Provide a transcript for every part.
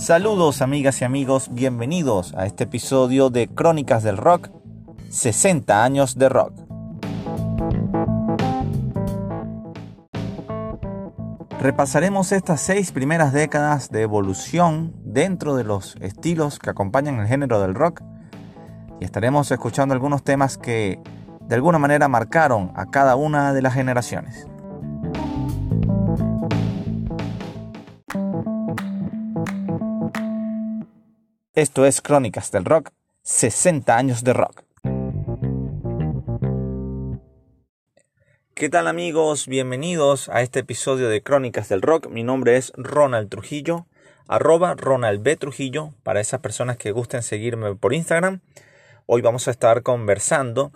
Saludos amigas y amigos, bienvenidos a este episodio de Crónicas del Rock, 60 años de rock. Repasaremos estas seis primeras décadas de evolución dentro de los estilos que acompañan el género del rock y estaremos escuchando algunos temas que de alguna manera marcaron a cada una de las generaciones. Esto es Crónicas del Rock, 60 años de rock. ¿Qué tal amigos? Bienvenidos a este episodio de Crónicas del Rock. Mi nombre es Ronald Trujillo, arroba Ronald B. Trujillo, para esas personas que gusten seguirme por Instagram. Hoy vamos a estar conversando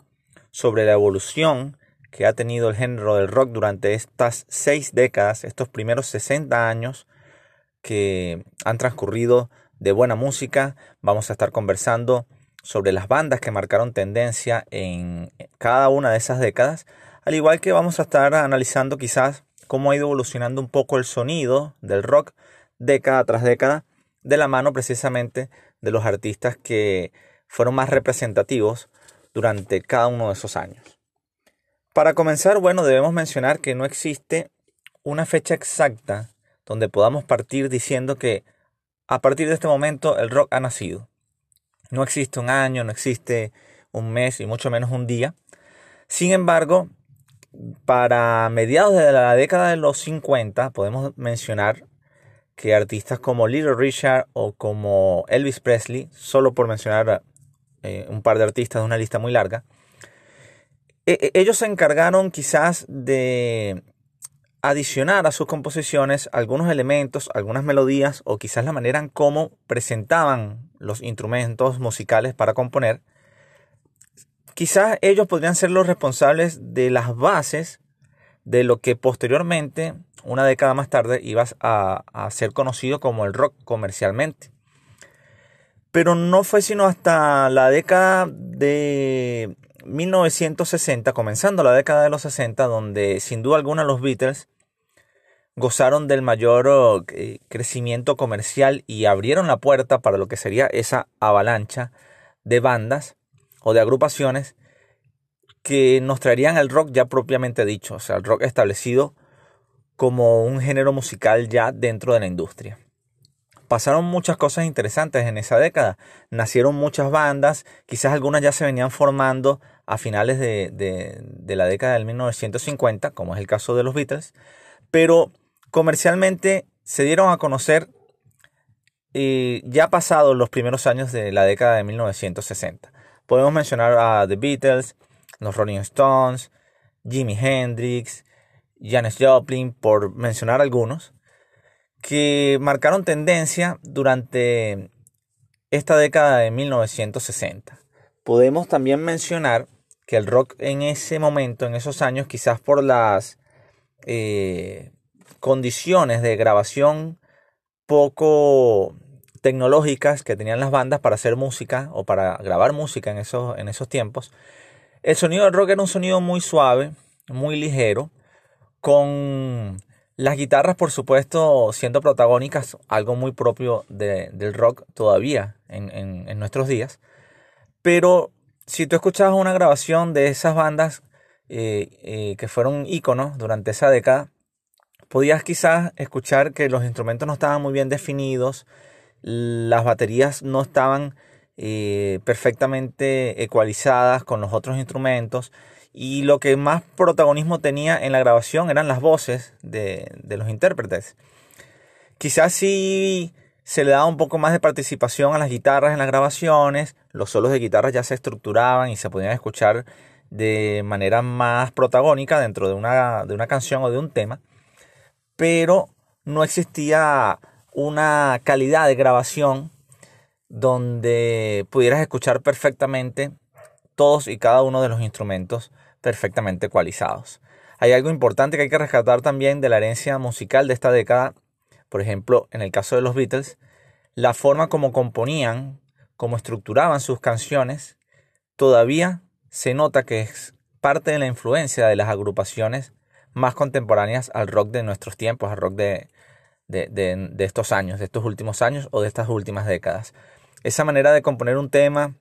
sobre la evolución que ha tenido el género del rock durante estas seis décadas, estos primeros 60 años que han transcurrido de buena música. Vamos a estar conversando sobre las bandas que marcaron tendencia en cada una de esas décadas, al igual que vamos a estar analizando quizás cómo ha ido evolucionando un poco el sonido del rock década tras década, de la mano precisamente de los artistas que fueron más representativos durante cada uno de esos años. Para comenzar, bueno, debemos mencionar que no existe una fecha exacta donde podamos partir diciendo que a partir de este momento el rock ha nacido. No existe un año, no existe un mes y mucho menos un día. Sin embargo, para mediados de la década de los 50 podemos mencionar que artistas como Little Richard o como Elvis Presley, solo por mencionar eh, un par de artistas de una lista muy larga, e, e, ellos se encargaron quizás de adicionar a sus composiciones algunos elementos, algunas melodías o quizás la manera en cómo presentaban los instrumentos musicales para componer, quizás ellos podrían ser los responsables de las bases de lo que posteriormente, una década más tarde, iba a, a ser conocido como el rock comercialmente. Pero no fue sino hasta la década de 1960, comenzando la década de los 60, donde sin duda alguna los Beatles gozaron del mayor oh, crecimiento comercial y abrieron la puerta para lo que sería esa avalancha de bandas o de agrupaciones que nos traerían el rock ya propiamente dicho, o sea, el rock establecido como un género musical ya dentro de la industria. Pasaron muchas cosas interesantes en esa década. Nacieron muchas bandas, quizás algunas ya se venían formando a finales de, de la década del 1950, como es el caso de los Beatles, pero comercialmente se dieron a conocer eh, ya pasados los primeros años de la década de 1960. Podemos mencionar a The Beatles, los Rolling Stones, Jimi Hendrix, Janis Joplin, por mencionar algunos, que marcaron tendencia durante esta década de 1960. Podemos también mencionar que el rock en ese momento, en esos años, quizás por las eh, condiciones de grabación poco tecnológicas que tenían las bandas para hacer música o para grabar música en esos, en esos tiempos, el sonido del rock era un sonido muy suave, muy ligero, con las guitarras, por supuesto, siendo protagónicas, algo muy propio del rock todavía en, nuestros días. Pero si tú escuchabas una grabación de esas bandas eh, eh, que fueron íconos durante esa década, podías quizás escuchar que los instrumentos no estaban muy bien definidos, las baterías no estaban eh, perfectamente ecualizadas con los otros instrumentos y lo que más protagonismo tenía en la grabación eran las voces de, los intérpretes. Quizás sí se le daba un poco más de participación a las guitarras en las grabaciones, los solos de guitarra ya se estructuraban y se podían escuchar de manera más protagónica dentro de una, de una canción o de un tema pero no existía una calidad de grabación donde pudieras escuchar perfectamente todos y cada uno de los instrumentos perfectamente ecualizados. Hay algo importante que hay que rescatar también de la herencia musical de esta década, por ejemplo, en el caso de los Beatles, la forma como componían, como estructuraban sus canciones, todavía se nota que es parte de la influencia de las agrupaciones más contemporáneas al rock de nuestros tiempos, al rock de, de, estos años, de estos últimos años o de estas últimas décadas. Esa manera de componer un tema,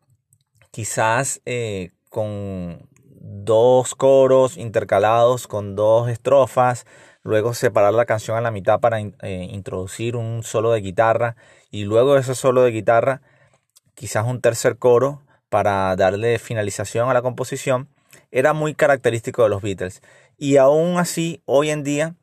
quizás eh, con dos coros intercalados, con dos estrofas, luego separar la canción a la mitad para eh, introducir un solo de guitarra y luego de ese solo de guitarra quizás un tercer coro para darle finalización a la composición, era muy característico de los Beatles. Y aún así, hoy en día,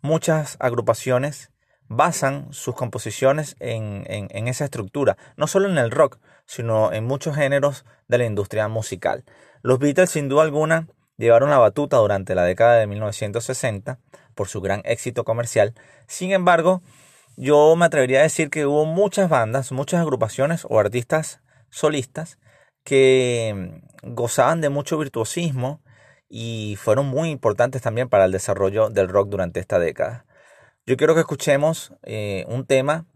muchas agrupaciones basan sus composiciones en, esa estructura, no solo en el rock, sino en muchos géneros de la industria musical. Los Beatles, sin duda alguna, llevaron la batuta durante la década de 1960 por su gran éxito comercial. Sin embargo, yo me atrevería a decir que hubo muchas bandas, muchas agrupaciones o artistas solistas que gozaban de mucho virtuosismo y fueron muy importantes también para el desarrollo del rock durante esta década. Yo quiero que escuchemos eh, un tema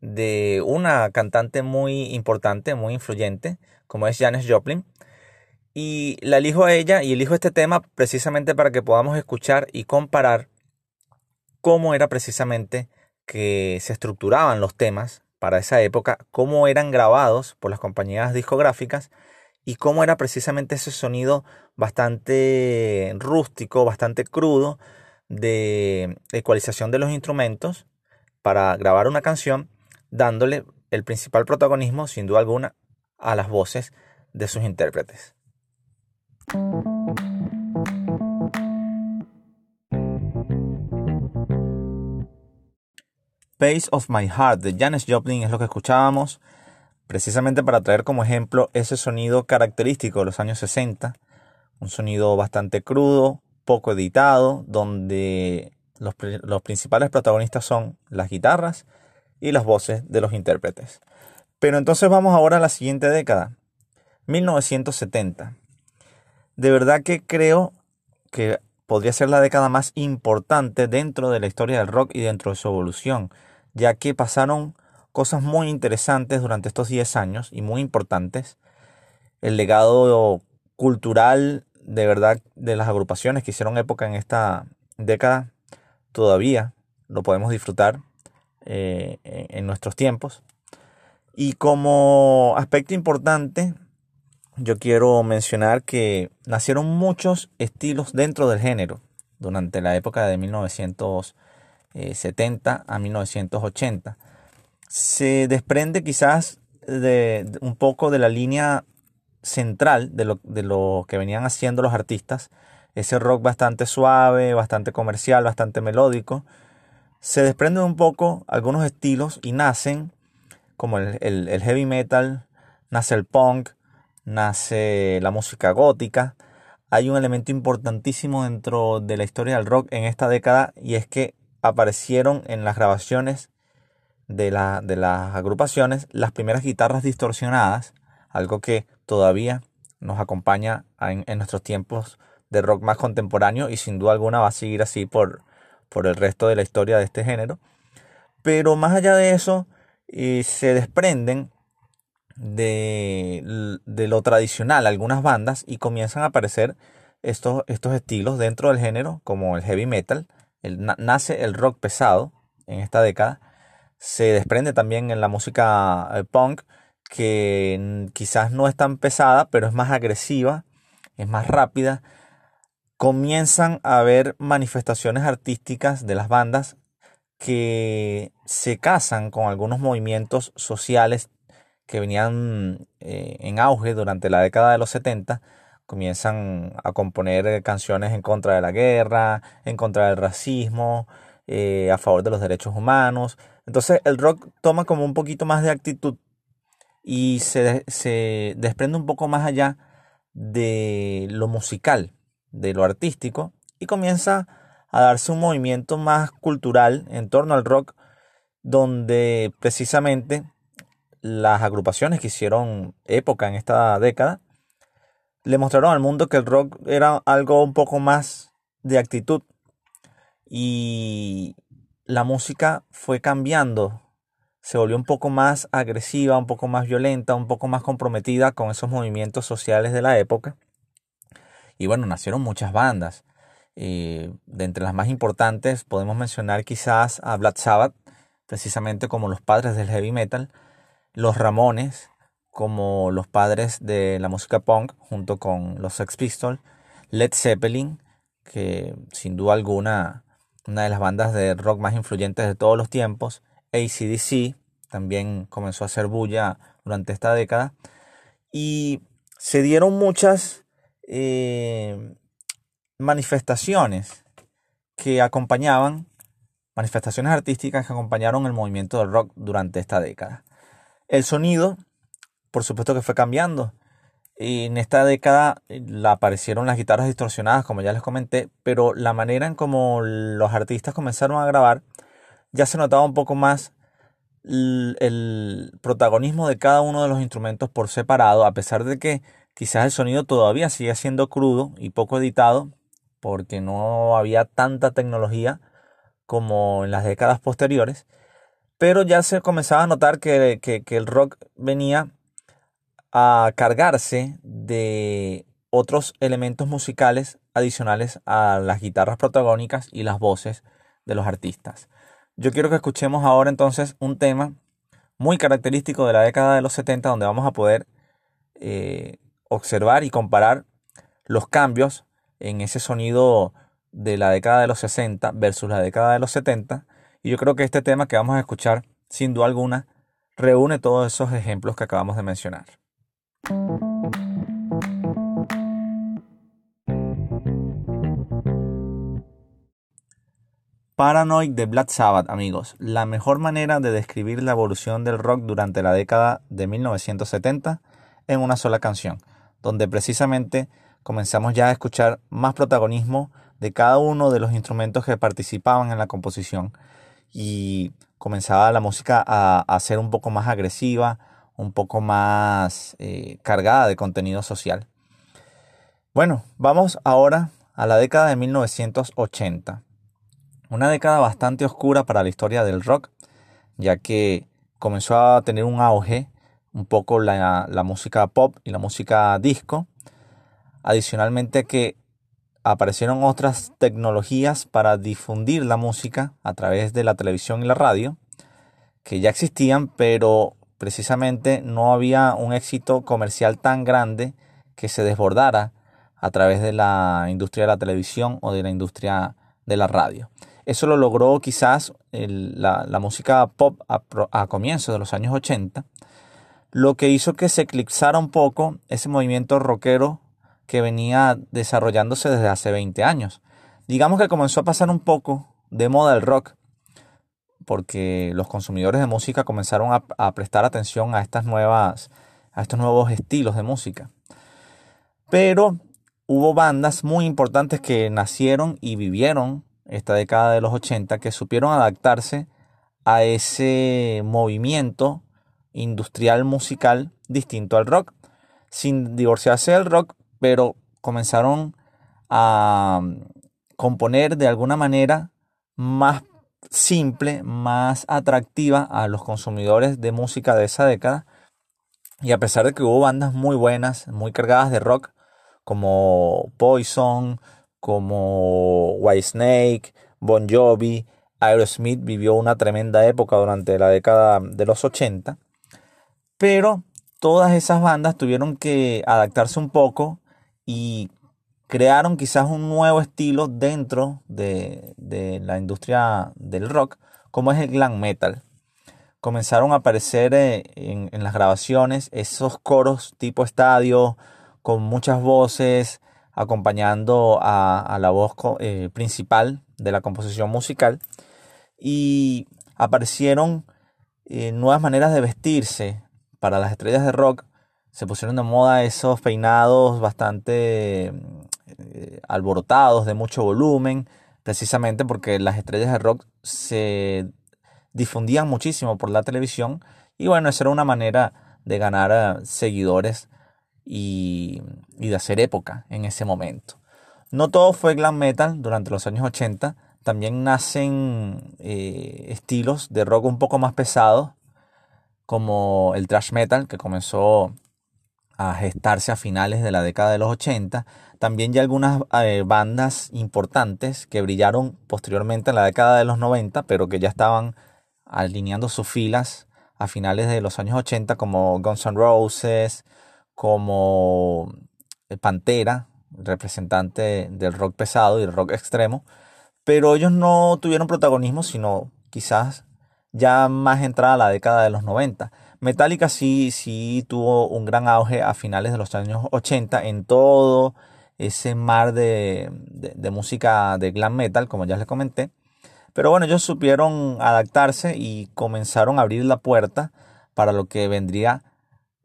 de una cantante muy importante, muy influyente, como es Janis Joplin. Y la elijo a ella y elijo este tema precisamente para que podamos escuchar y comparar cómo era precisamente que se estructuraban los temas para esa época, cómo eran grabados por las compañías discográficas y cómo era precisamente ese sonido bastante rústico, bastante crudo, de ecualización de los instrumentos para grabar una canción, dándole el principal protagonismo, sin duda alguna, a las voces de sus intérpretes. Pace of My Heart de Janis Joplin es lo que escuchábamos, precisamente para traer como ejemplo ese sonido característico de los años 60, un sonido bastante crudo, poco editado, donde los, principales protagonistas son las guitarras y las voces de los intérpretes. Pero entonces vamos ahora a la siguiente década, 1970. De verdad que creo que podría ser la década más importante dentro de la historia del rock y dentro de su evolución, ya que pasaron cosas muy interesantes durante estos 10 años y muy importantes. El legado cultural de verdad de las agrupaciones que hicieron época en esta década todavía lo podemos disfrutar eh, en nuestros tiempos. Y como aspecto importante, yo quiero mencionar que nacieron muchos estilos dentro del género durante la época de 1970 a 1980. Se desprende quizás de un poco de la línea central de lo, de lo que venían haciendo los artistas, ese rock bastante suave, bastante comercial, bastante melódico, se desprenden un poco algunos estilos y nacen como el, el, heavy metal, nace el punk, nace la música gótica. Hay un elemento importantísimo dentro de la historia del rock en esta década y es que aparecieron en las grabaciones de, la, de las agrupaciones las primeras guitarras distorsionadas, algo que todavía nos acompaña en, nuestros tiempos de rock más contemporáneo y sin duda alguna va a seguir así por, por el resto de la historia de este género. Pero más allá de eso, eh, se desprenden de, lo tradicional algunas bandas y comienzan a aparecer estos, estos estilos dentro del género, como el heavy metal. nace el rock pesado en esta década. Se desprende también en la música eh, punk que quizás no es tan pesada, pero es más agresiva, es más rápida, comienzan a haber manifestaciones artísticas de las bandas que se casan con algunos movimientos sociales que venían eh, en auge durante la década de los 70, comienzan a componer canciones en contra de la guerra, en contra del racismo, eh, a favor de los derechos humanos. Entonces el rock toma como un poquito más de actitud y se, se desprende un poco más allá de lo musical, de lo artístico, y comienza a darse un movimiento más cultural en torno al rock, donde precisamente las agrupaciones que hicieron época en esta década le mostraron al mundo que el rock era algo un poco más de actitud y la música fue cambiando se volvió un poco más agresiva, un poco más violenta, un poco más comprometida con esos movimientos sociales de la época. Y bueno, nacieron muchas bandas. Eh, de entre las más importantes podemos mencionar quizás a Black Sabbath, precisamente como los padres del heavy metal, los Ramones, como los padres de la música punk, junto con los Sex Pistols, Led Zeppelin, que sin duda alguna una de las bandas de rock más influyentes de todos los tiempos, ACDC, también comenzó a hacer bulla durante esta década, y se dieron muchas eh, manifestaciones que acompañaban, manifestaciones artísticas que acompañaron el movimiento del rock durante esta década. El sonido, por supuesto que fue cambiando. En esta década eh, aparecieron las guitarras distorsionadas, como ya les comenté, pero la manera en como los artistas comenzaron a grabar ya se notaba un poco más el protagonismo de cada uno de los instrumentos por separado, a pesar de que quizás el sonido todavía sigue siendo crudo y poco editado, porque no había tanta tecnología como en las décadas posteriores, pero ya se comenzaba a notar que, el rock venía a cargarse de otros elementos musicales adicionales a las guitarras protagónicas y las voces de los artistas. Yo quiero que escuchemos ahora entonces un tema muy característico de la década de los 70 donde vamos a poder eh, observar y comparar los cambios en ese sonido de la década de los 60 versus la década de los 70. Y yo creo que este tema que vamos a escuchar, sin duda alguna, reúne todos esos ejemplos que acabamos de mencionar. Paranoid de Black Sabbath, amigos. La mejor manera de describir la evolución del rock durante la década de 1970 en una sola canción, donde precisamente comenzamos ya a escuchar más protagonismo de cada uno de los instrumentos que participaban en la composición y comenzaba la música a, ser un poco más agresiva, un poco más eh, cargada de contenido social. Bueno, vamos ahora a la década de 1980. Una década bastante oscura para la historia del rock, ya que comenzó a tener un auge un poco la, música pop y la música disco. Adicionalmente que aparecieron otras tecnologías para difundir la música a través de la televisión y la radio, que ya existían, pero precisamente no había un éxito comercial tan grande que se desbordara a través de la industria de la televisión o de la industria de la radio. Eso lo logró quizás la, música pop a, comienzos de los años 80, lo que hizo que se eclipsara un poco ese movimiento rockero que venía desarrollándose desde hace 20 años. Digamos que comenzó a pasar un poco de moda el rock, porque los consumidores de música comenzaron a, prestar atención a estas nuevas, a estos nuevos estilos de música. Pero hubo bandas muy importantes que nacieron y vivieron esta década de los 80 que supieron adaptarse a ese movimiento industrial musical distinto al rock, sin divorciarse del rock, pero comenzaron a componer de alguna manera más simple, más atractiva a los consumidores de música de esa década. Y a pesar de que hubo bandas muy buenas, muy cargadas de rock, como Poison, como Whitesnake, Bon Jovi, Aerosmith vivió una tremenda época durante la década de los 80, pero todas esas bandas tuvieron que adaptarse un poco y crearon quizás un nuevo estilo dentro de, la industria del rock, como es el glam metal. Comenzaron a aparecer eh, en, en las grabaciones esos coros tipo estadio, con muchas voces, acompañando a, la voz eh, principal de la composición musical. Y aparecieron eh, nuevas maneras de vestirse para las estrellas de rock. Se pusieron de moda esos peinados bastante eh, alborotados, de mucho volumen, precisamente porque las estrellas de rock se difundían muchísimo por la televisión. Y bueno, esa era una manera de ganar seguidores y, de hacer época en ese momento. No todo fue glam metal durante los años 80, también nacen eh, estilos de rock un poco más pesados, como el thrash metal, que comenzó a gestarse a finales de la década de los 80. También ya algunas eh, bandas importantes que brillaron posteriormente en la década de los 90, pero que ya estaban alineando sus filas a finales de los años 80 como Guns N' Roses, como eh, Pantera, representante del rock pesado y el rock extremo, pero ellos no tuvieron protagonismo sino quizás ya más entrada a la década de los 90. Metallica sí, sí tuvo un gran auge a finales de los años 80 en todo ese mar de, música de glam metal, como ya les comenté. Pero bueno, ellos supieron adaptarse y comenzaron a abrir la puerta para lo que vendría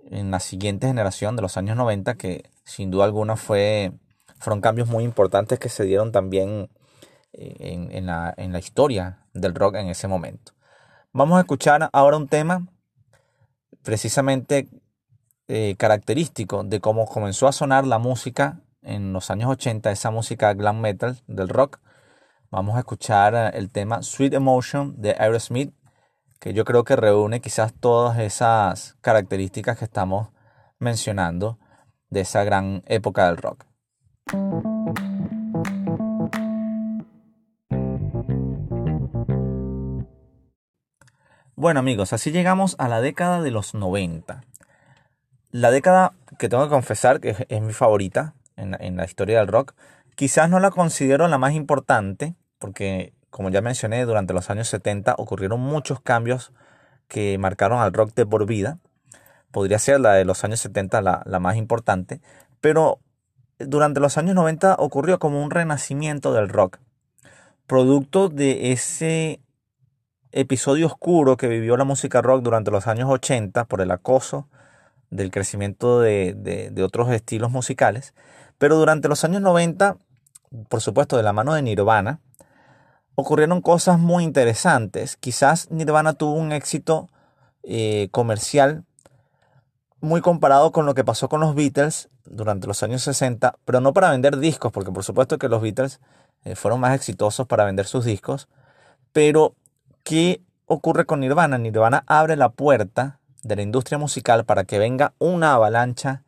en la siguiente generación de los años 90, que sin duda alguna fue, fueron cambios muy importantes que se dieron también eh, en, la, en la historia del rock en ese momento. Vamos a escuchar ahora un tema precisamente eh, característico de cómo comenzó a sonar la música en los años 80, esa música glam metal del rock. Vamos a escuchar eh, el tema Sweet Emotion de Aerosmith, que yo creo que reúne quizás todas esas características que estamos mencionando de esa gran época del rock. Bueno amigos, así llegamos a la década de los 90. La década que tengo que confesar que es, mi favorita en, la historia del rock. Quizás no la considero la más importante, porque como ya mencioné, durante los años 70 ocurrieron muchos cambios que marcaron al rock de por vida. Podría ser la de los años 70 la, más importante, pero durante los años 90 ocurrió como un renacimiento del rock, producto de ese episodio oscuro que vivió la música rock durante los años 80 por el acoso del crecimiento de, otros estilos musicales. Pero durante los años 90, por supuesto de la mano de Nirvana, ocurrieron cosas muy interesantes. Quizás Nirvana tuvo un éxito eh, comercial muy comparado con lo que pasó con los Beatles durante los años 60, pero no para vender discos, porque por supuesto que los Beatles eh, fueron más exitosos para vender sus discos, pero ¿Qué ocurre con Nirvana? Nirvana abre la puerta de la industria musical para que venga una avalancha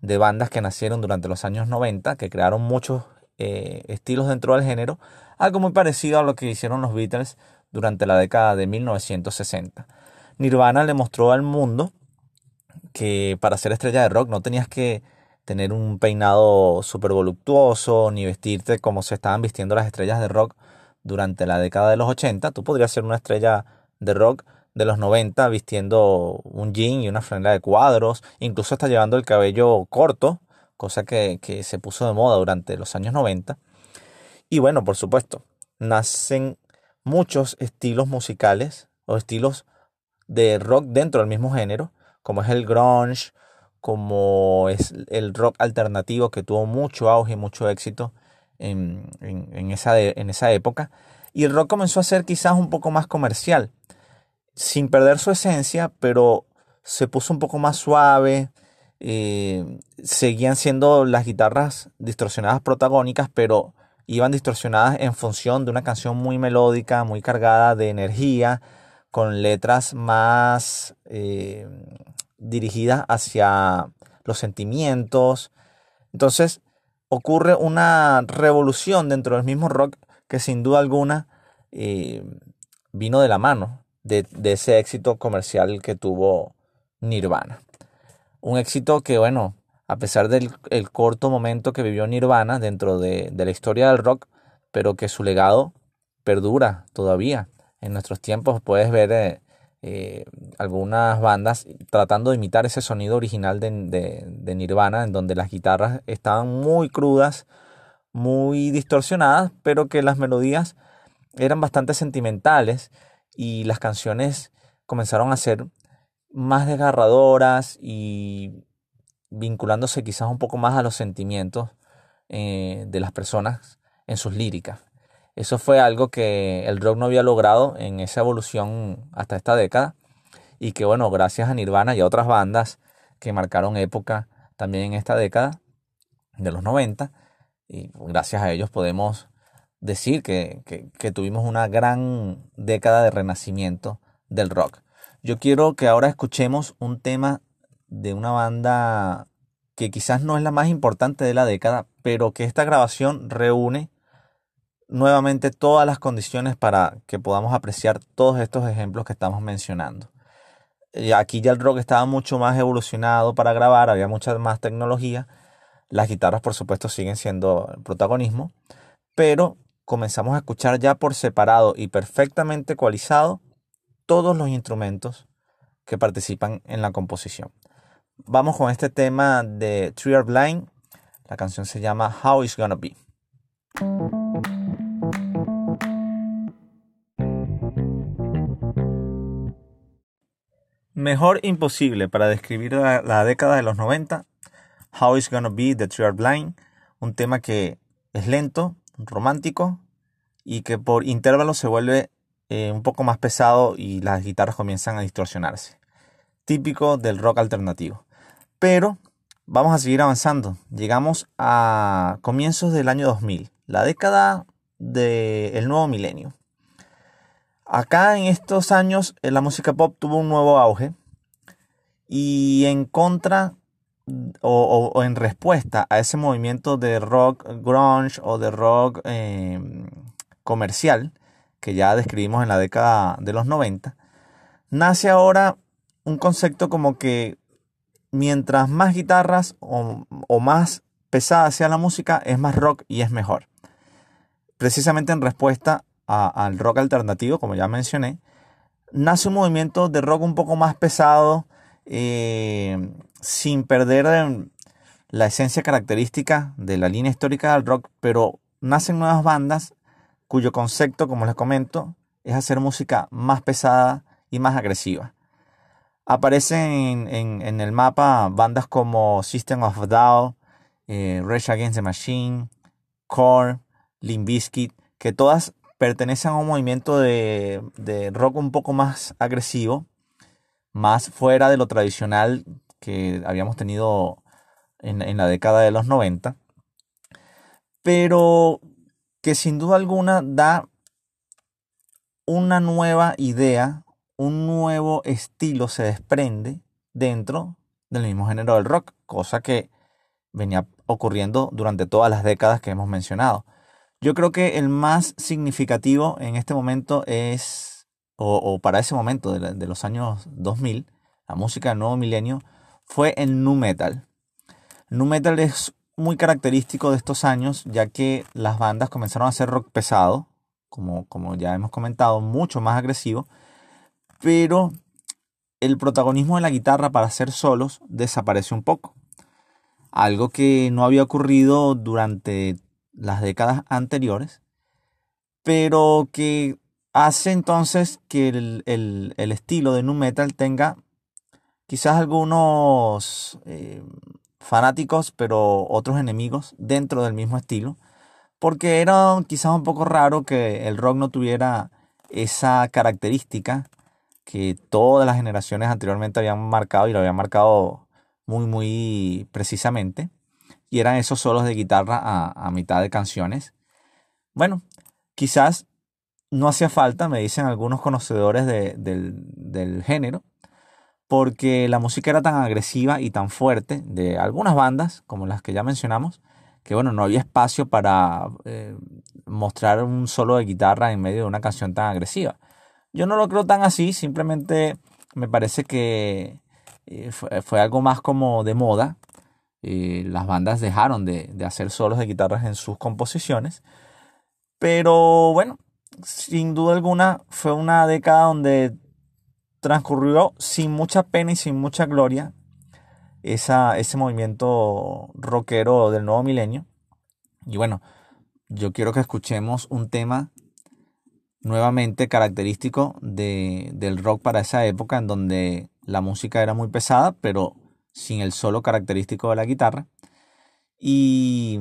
de bandas que nacieron durante los años 90, que crearon muchos eh, estilos dentro del género, algo muy parecido a lo que hicieron los Beatles durante la década de 1960. Nirvana le mostró al mundo que para ser estrella de rock no tenías que tener un peinado súper voluptuoso ni vestirte como se estaban vistiendo las estrellas de rock durante la década de los 80, tú podrías ser una estrella de rock de los 90 vistiendo un jean y una franela de cuadros, incluso hasta llevando el cabello corto, cosa que, que se puso de moda durante los años 90. Y bueno, por supuesto, nacen muchos estilos musicales o estilos de rock dentro del mismo género, como es el grunge, como es el rock alternativo que tuvo mucho auge y mucho éxito en, esa, en esa época. Y el rock comenzó a ser quizás un poco más comercial, sin perder su esencia, pero se puso un poco más suave. Eh, seguían siendo las guitarras distorsionadas protagónicas, pero iban distorsionadas en función de una canción muy melódica, muy cargada de energía, con letras más eh, dirigidas hacia los sentimientos. Entonces, ocurre una revolución dentro del mismo rock que sin duda alguna eh, vino de la mano de, ese éxito comercial que tuvo Nirvana. Un éxito que, bueno, a pesar del corto momento que vivió Nirvana dentro de, la historia del rock, pero que su legado perdura todavía. En nuestros tiempos puedes ver eh, eh, algunas bandas tratando de imitar ese sonido original de, Nirvana, en donde las guitarras estaban muy crudas, muy distorsionadas, pero que las melodías eran bastante sentimentales y las canciones comenzaron a ser más desgarradoras y vinculándose quizás un poco más a los sentimientos eh, de las personas en sus líricas. Eso fue algo que el rock no había logrado en esa evolución hasta esta década y que bueno, gracias a Nirvana y a otras bandas que marcaron época también en esta década de los 90 y gracias a ellos podemos decir que, que tuvimos una gran década de renacimiento del rock. Yo quiero que ahora escuchemos un tema de una banda que quizás no es la más importante de la década, pero que esta grabación reúne nuevamente todas las condiciones para que podamos apreciar todos estos ejemplos que estamos mencionando. Aquí ya el rock estaba mucho más evolucionado para grabar, había mucha más tecnología. Las guitarras, por supuesto, siguen siendo el protagonismo, pero comenzamos a escuchar ya por separado y perfectamente ecualizado todos los instrumentos que participan en la composición. Vamos con este tema de Three Are Blind. La canción se llama How It's Gonna Be. Mejor imposible para describir la, década de los 90. How It's Gonna Be de Three Are Blind. Un tema que es lento, romántico y que por intervalos se vuelve eh, un poco más pesado y las guitarras comienzan a distorsionarse. Típico del rock alternativo. Pero vamos a seguir avanzando. Llegamos a comienzos del año 2000, la década del nuevo milenio. Acá en estos años eh, la música pop tuvo un nuevo auge y en contra o, en respuesta a ese movimiento de rock grunge o de rock em, comercial que ya describimos en la década de los 90, nace ahora un concepto como que mientras más guitarras o, más pesada sea la música, es más rock y es mejor. Precisamente en respuesta al rock alternativo, como ya mencioné, nace un movimiento de rock un poco más pesado, eh, sin perder la esencia característica de la línea histórica del rock, pero nacen nuevas bandas cuyo concepto, como les comento, es hacer música más pesada y más agresiva. Aparecen en, el mapa bandas como System of a Down, eh, Rage Against the Machine, Core, Limp Bizkit, que todas pertenecen a un movimiento de, rock un poco más agresivo, más fuera de lo tradicional que habíamos tenido en, en la década de los 90, pero que sin duda alguna da una nueva idea un nuevo estilo se desprende dentro del mismo género del rock, cosa que venía ocurriendo durante todas las décadas que hemos mencionado. Yo creo que el más significativo en este momento es, o, para ese momento de, los años 2000, la música del nuevo milenio, fue el nu metal. Nu metal es muy característico de estos años, ya que las bandas comenzaron a hacer rock pesado, como, como ya hemos comentado, mucho más agresivo, pero el protagonismo de la guitarra para hacer solos desaparece un poco. Algo que no había ocurrido durante las décadas anteriores, pero que hace entonces que el, estilo de nu metal tenga quizás algunos eh, fanáticos, pero otros enemigos dentro del mismo estilo, porque era quizás un poco raro que el rock no tuviera esa característica que todas las generaciones anteriormente habían marcado y lo habían marcado muy, muy precisamente. Y eran esos solos de guitarra a, mitad de canciones. Bueno, quizás no hacía falta, me dicen algunos conocedores del, del, género, porque la música era tan agresiva y tan fuerte de algunas bandas, como las que ya mencionamos, que bueno, no había espacio para eh, mostrar un solo de guitarra en medio de una canción tan agresiva. Yo no lo creo tan así, simplemente me parece que eh, fue, algo más como de moda. Eh, las bandas dejaron de, hacer solos de guitarras en sus composiciones. Pero bueno, sin duda alguna fue una década donde transcurrió sin mucha pena y sin mucha gloria esa, ese movimiento rockero del nuevo milenio. Y bueno, yo quiero que escuchemos un tema nuevamente característico de, del rock para esa época en donde la música era muy pesada, pero sin el solo característico de la guitarra. Y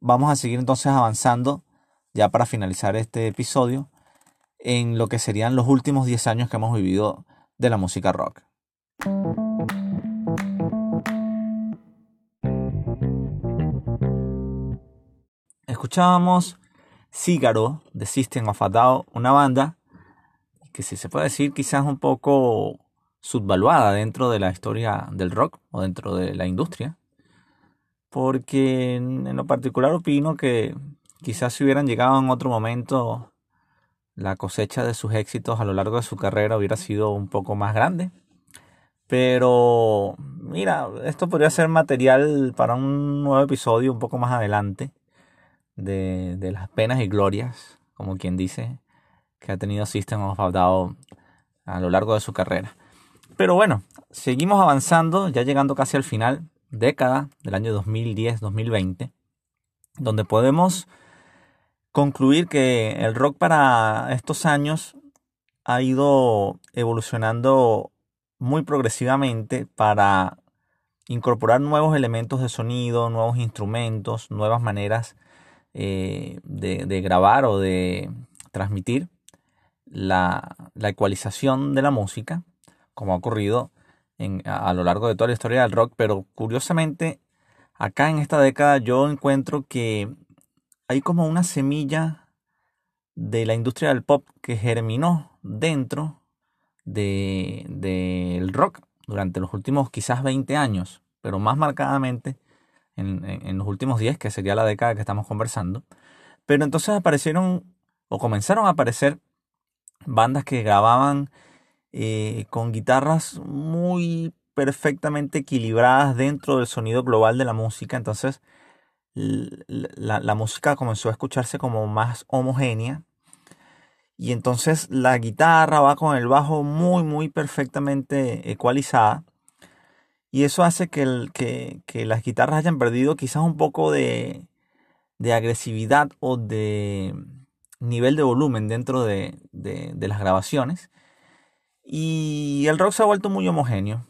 vamos a seguir entonces avanzando ya para finalizar este episodio en lo que serían los últimos 10 años que hemos vivido de la música rock. Escuchábamos Cígaro de System of a Down, una banda que si se puede decir quizás un poco subvaluada dentro de la historia del rock o dentro de la industria. Porque en lo particular opino que quizás si hubieran llegado en otro momento, la cosecha de sus éxitos a lo largo de su carrera hubiera sido un poco más grande. Pero mira, esto podría ser material para un nuevo episodio un poco más adelante de, las penas y glorias, como quien dice, que ha tenido System of a a lo largo de su carrera. Pero bueno, seguimos avanzando, ya llegando casi al final, década del año 2010-2020, donde podemos concluir que el rock para estos años ha ido evolucionando muy progresivamente para incorporar nuevos elementos de sonido, nuevos instrumentos, nuevas maneras eh, de, grabar o de transmitir la, ecualización de la música, como ha ocurrido a, lo largo de toda la historia del rock, pero curiosamente acá en esta década yo encuentro que hay como una semilla de la industria del pop que germinó dentro del de, rock durante los últimos quizás 20 años, pero más marcadamente en, los últimos 10, que sería la década que estamos conversando. Pero entonces aparecieron o comenzaron a aparecer bandas que grababan eh, con guitarras muy perfectamente equilibradas dentro del sonido global de la música. Entonces la, música comenzó a escucharse como más homogénea. Y entonces la guitarra va con el bajo muy, muy perfectamente ecualizada. Y eso hace que, el, que, que las guitarras hayan perdido quizás un poco de, de agresividad o de nivel de volumen dentro de, de, de, las grabaciones. Y el rock se ha vuelto muy homogéneo.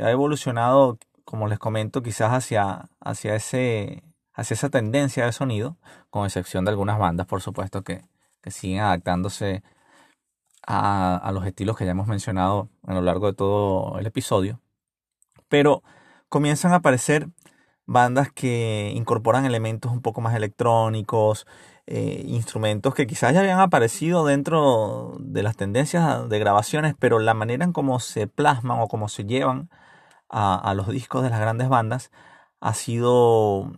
Ha evolucionado, como les comento, quizás hacia, hacia, ese, hacia esa tendencia de sonido, con excepción de algunas bandas, por supuesto, que, que siguen adaptándose a, a los estilos que ya hemos mencionado a lo largo de todo el episodio pero comienzan a aparecer bandas que incorporan elementos un poco más electrónicos, eh, instrumentos que quizás ya habían aparecido dentro de las tendencias de grabaciones, pero la manera en cómo se plasman o cómo se llevan a, los discos de las grandes bandas ha sido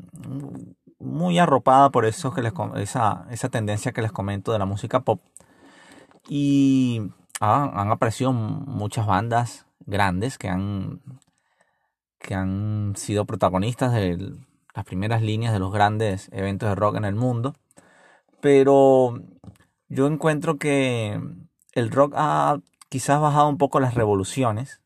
muy arropada por eso que les, esa, esa tendencia que les comento de la música pop. Y han aparecido muchas bandas grandes que han que han sido protagonistas de las primeras líneas de los grandes eventos de rock en el mundo. Pero yo encuentro que el rock ha quizás bajado un poco las revoluciones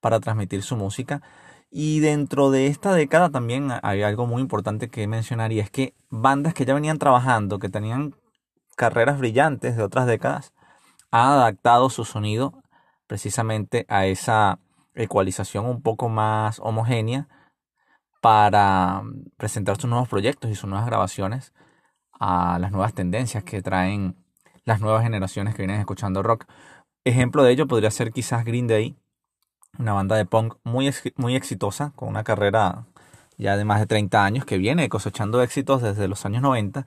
para transmitir su música. Y dentro de esta década también hay algo muy importante que mencionar y es que bandas que ya venían trabajando, que tenían carreras brillantes de otras décadas, han adaptado su sonido precisamente a esa ecualización un poco más homogénea para presentar sus nuevos proyectos y sus nuevas grabaciones a las nuevas tendencias que traen las nuevas generaciones que vienen escuchando rock. Ejemplo de ello podría ser quizás Green Day, una banda de punk muy, muy exitosa, con una carrera ya de más de 30 años, que viene cosechando éxitos desde los años 90.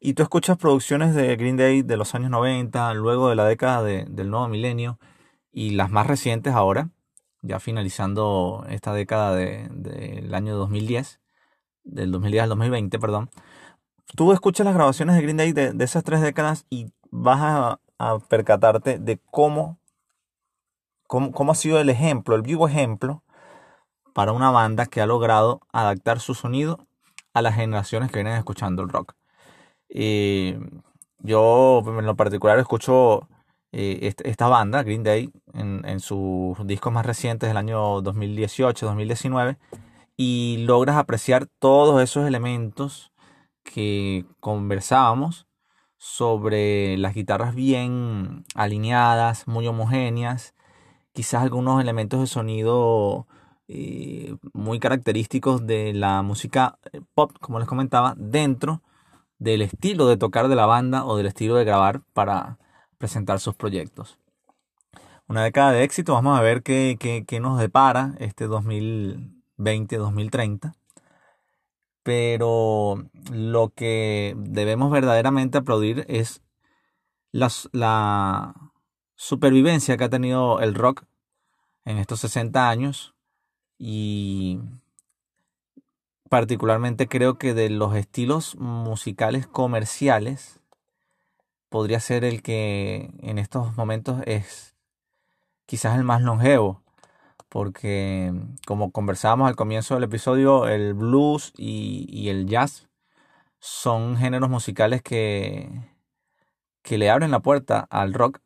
Y tú escuchas producciones de Green Day de los años 90, luego de la década del nuevo milenio, y las más recientes ahora, ya finalizando esta década del de, año 2010, del 2010 al 2020, perdón, tú escuchas las grabaciones de Green Day de, esas tres décadas y vas a, percatarte de cómo, cómo, ha sido el ejemplo, el vivo ejemplo para una banda que ha logrado adaptar su sonido a las generaciones que vienen escuchando el rock. Y yo en lo particular escucho eh, esta banda, Green Day, en, sus discos más recientes del año 2018-2019 y logras apreciar todos esos elementos que conversábamos sobre las guitarras bien alineadas, muy homogéneas, quizás algunos elementos de sonido eh, muy característicos de la música eh, pop, como les comentaba, dentro del estilo de tocar de la banda o del estilo de grabar para presentar sus proyectos. Una década de éxito, vamos a ver qué, qué, nos depara este 2020-2030. Pero lo que debemos verdaderamente aplaudir es la, la supervivencia que ha tenido el rock en estos 60 años y particularmente creo que de los estilos musicales comerciales podría ser el que en estos momentos es quizás el más longevo porque como conversábamos al comienzo del episodio el blues y, el jazz son géneros musicales que, que le abren la puerta al rock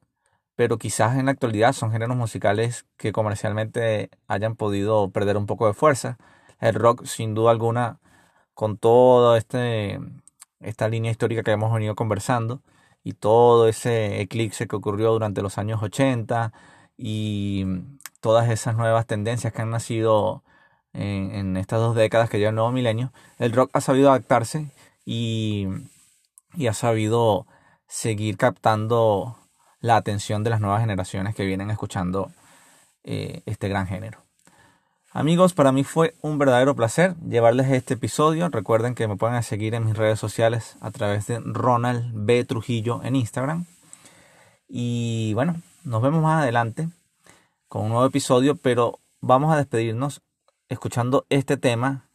pero quizás en la actualidad son géneros musicales que comercialmente hayan podido perder un poco de fuerza. El rock sin duda alguna con toda este, esta línea histórica que hemos venido conversando y todo ese eclipse que ocurrió durante los años 80 y todas esas nuevas tendencias que han nacido en, estas dos décadas que llevan el nuevo milenio, el rock ha sabido adaptarse y, y ha sabido seguir captando la atención de las nuevas generaciones que vienen escuchando eh, este gran género. Amigos, para mí fue un verdadero placer llevarles este episodio. Recuerden que me pueden seguir en mis redes sociales a través de Ronald B. Trujillo en Instagram. Y bueno, nos vemos más adelante con un nuevo episodio, pero vamos a despedirnos escuchando este tema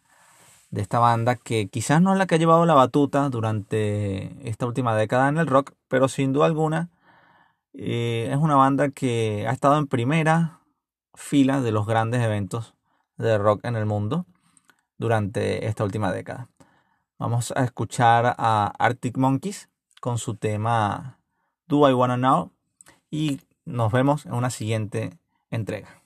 de esta banda que quizás no es la que ha llevado la batuta durante esta última década en el rock, pero sin duda alguna eh, es una banda que ha estado en primera fila de los grandes eventos de rock en el mundo durante esta última década. Vamos a escuchar a Arctic Monkeys con su tema Do I Wanna Know y nos vemos en una siguiente entrega.